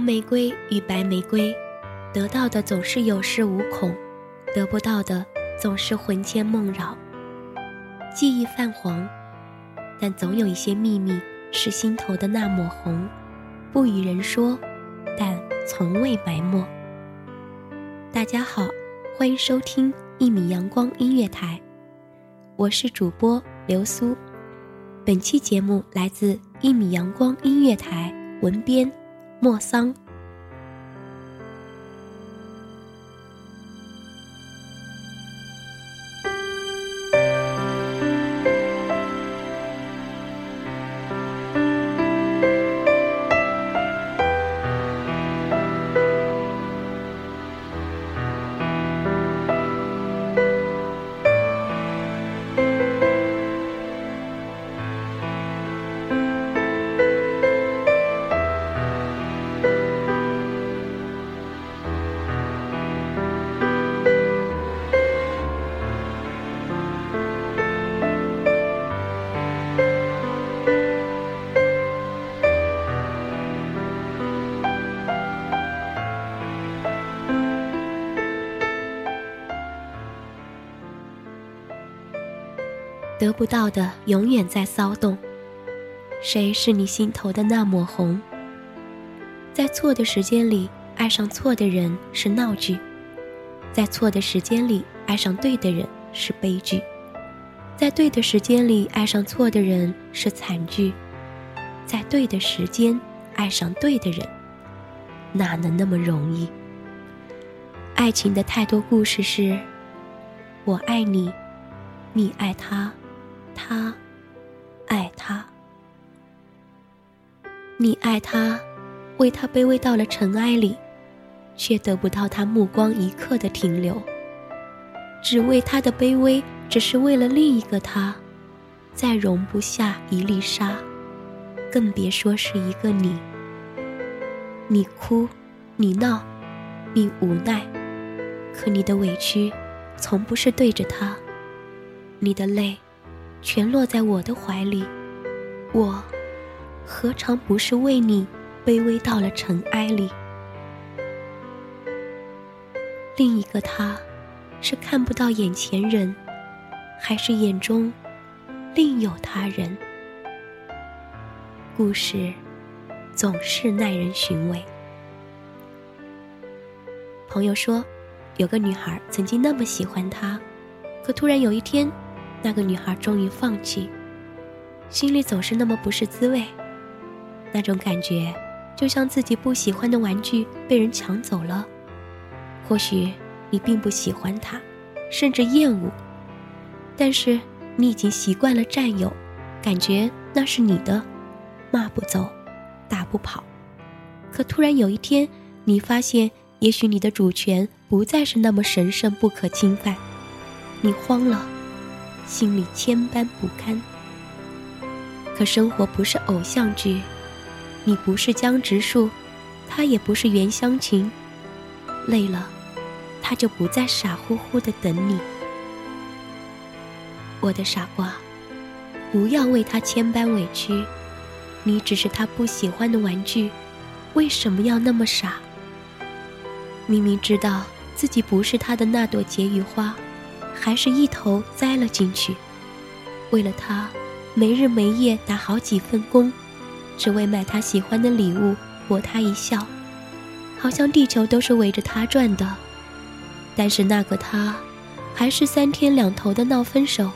红玫瑰与白玫瑰，得到的总是有恃无恐，得不到的总是魂牵梦绕。记忆泛黄，但总有一些秘密是心头的那抹红，不与人说，但从未埋没。大家好，欢迎收听一米阳光音乐台，我是主播刘苏。本期节目来自一米阳光音乐台文编。莫桑。得不到的永远在骚动。谁是你心头的那抹红？在错的时间里爱上错的人是闹剧，在错的时间里爱上对的人是悲剧，在对的时间里爱上错的人是惨剧，在对的时间爱上对的人，哪能那么容易？爱情的太多故事是：我爱你，你爱他。他爱他，你爱他，为他卑微到了尘埃里，却得不到他目光一刻的停留。只为他的卑微，只是为了另一个他，再容不下一粒沙，更别说是一个你。你哭，你闹，你无奈，可你的委屈，从不是对着他，你的泪。全落在我的怀里，我何尝不是为你卑微到了尘埃里？另一个他，是看不到眼前人，还是眼中另有他人？故事总是耐人寻味。朋友说，有个女孩曾经那么喜欢他，可突然有一天。那个女孩终于放弃，心里总是那么不是滋味。那种感觉，就像自己不喜欢的玩具被人抢走了。或许你并不喜欢它，甚至厌恶，但是你已经习惯了占有，感觉那是你的，骂不走，打不跑。可突然有一天，你发现，也许你的主权不再是那么神圣不可侵犯，你慌了。心里千般不堪。可生活不是偶像剧，你不是江直树，他也不是袁湘琴。累了，他就不再傻乎乎的等你。我的傻瓜，不要为他千般委屈。你只是他不喜欢的玩具，为什么要那么傻？明明知道自己不是他的那朵解语花。还是一头栽了进去，为了他，没日没夜打好几份工，只为买他喜欢的礼物，博他一笑，好像地球都是围着他转的。但是那个他，还是三天两头的闹分手。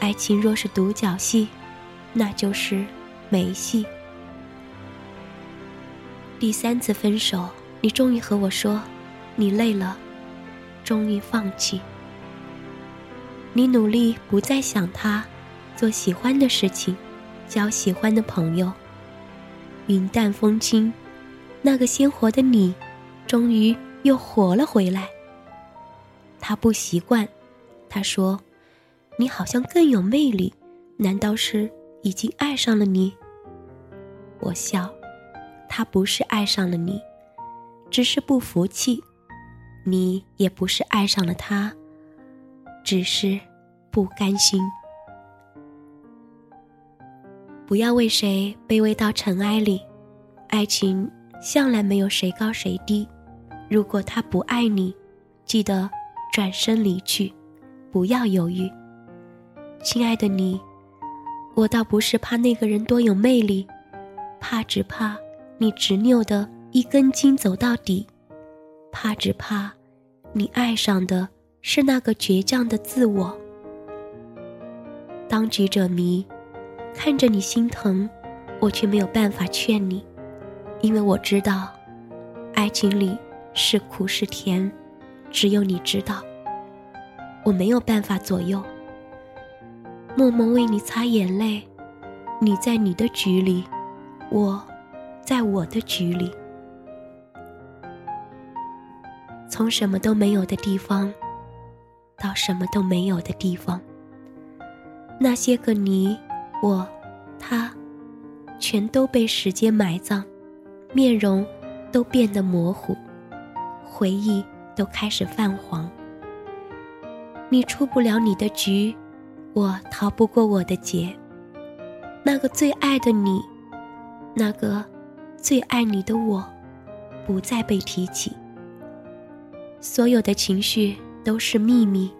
爱情若是独角戏，那就是没戏。第三次分手，你终于和我说，你累了，终于放弃。你努力不再想他，做喜欢的事情，交喜欢的朋友。云淡风轻，那个鲜活的你，终于又活了回来。他不习惯，他说：“你好像更有魅力，难道是已经爱上了你？”我笑，他不是爱上了你，只是不服气。你也不是爱上了他。只是不甘心。不要为谁卑微到尘埃里，爱情向来没有谁高谁低。如果他不爱你，记得转身离去，不要犹豫。亲爱的你，我倒不是怕那个人多有魅力，怕只怕你执拗的一根筋走到底，怕只怕你爱上的是那个倔强的自我。当局者迷，看着你心疼，我却没有办法劝你，因为我知道，爱情里是苦是甜，只有你知道。我没有办法左右。默默为你擦眼泪，你在你的局里，我在我的局里。从什么都没有的地方，到什么都没有的地方。那些个你、我、他，全都被时间埋葬，面容都变得模糊，回忆都开始泛黄。你出不了你的局。我逃不过我的劫。那个最爱的你，那个最爱你的我，不再被提起。所有的情绪都是秘密。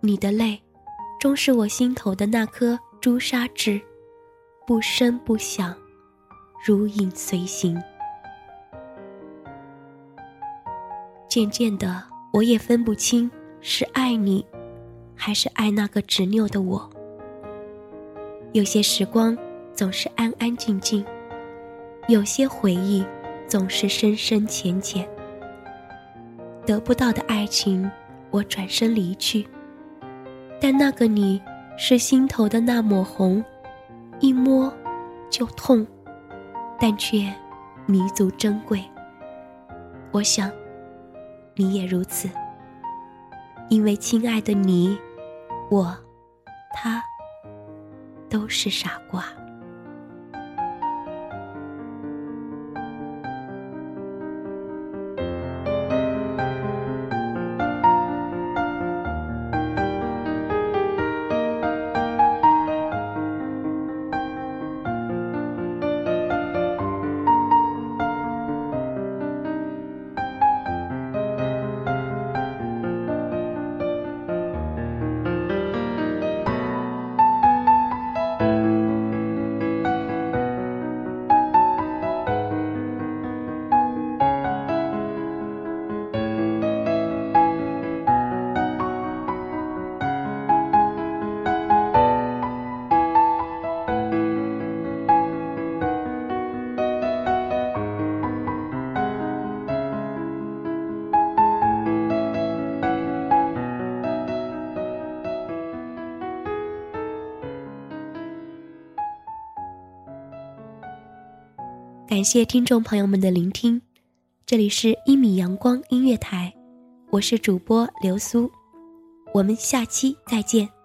你的泪，终是我心头的那颗朱砂痣，不声不响，如影随形。渐渐的，我也分不清是爱你。还是爱那个执拗的我。有些时光总是安安静静，有些回忆总是深深浅浅。得不到的爱情，我转身离去。但那个你，是心头的那抹红，一摸就痛，但却弥足珍贵。我想，你也如此，因为亲爱的你。我，他，都是傻瓜。感谢听众朋友们的聆听，这里是一米阳光音乐台，我是主播流苏，我们下期再见。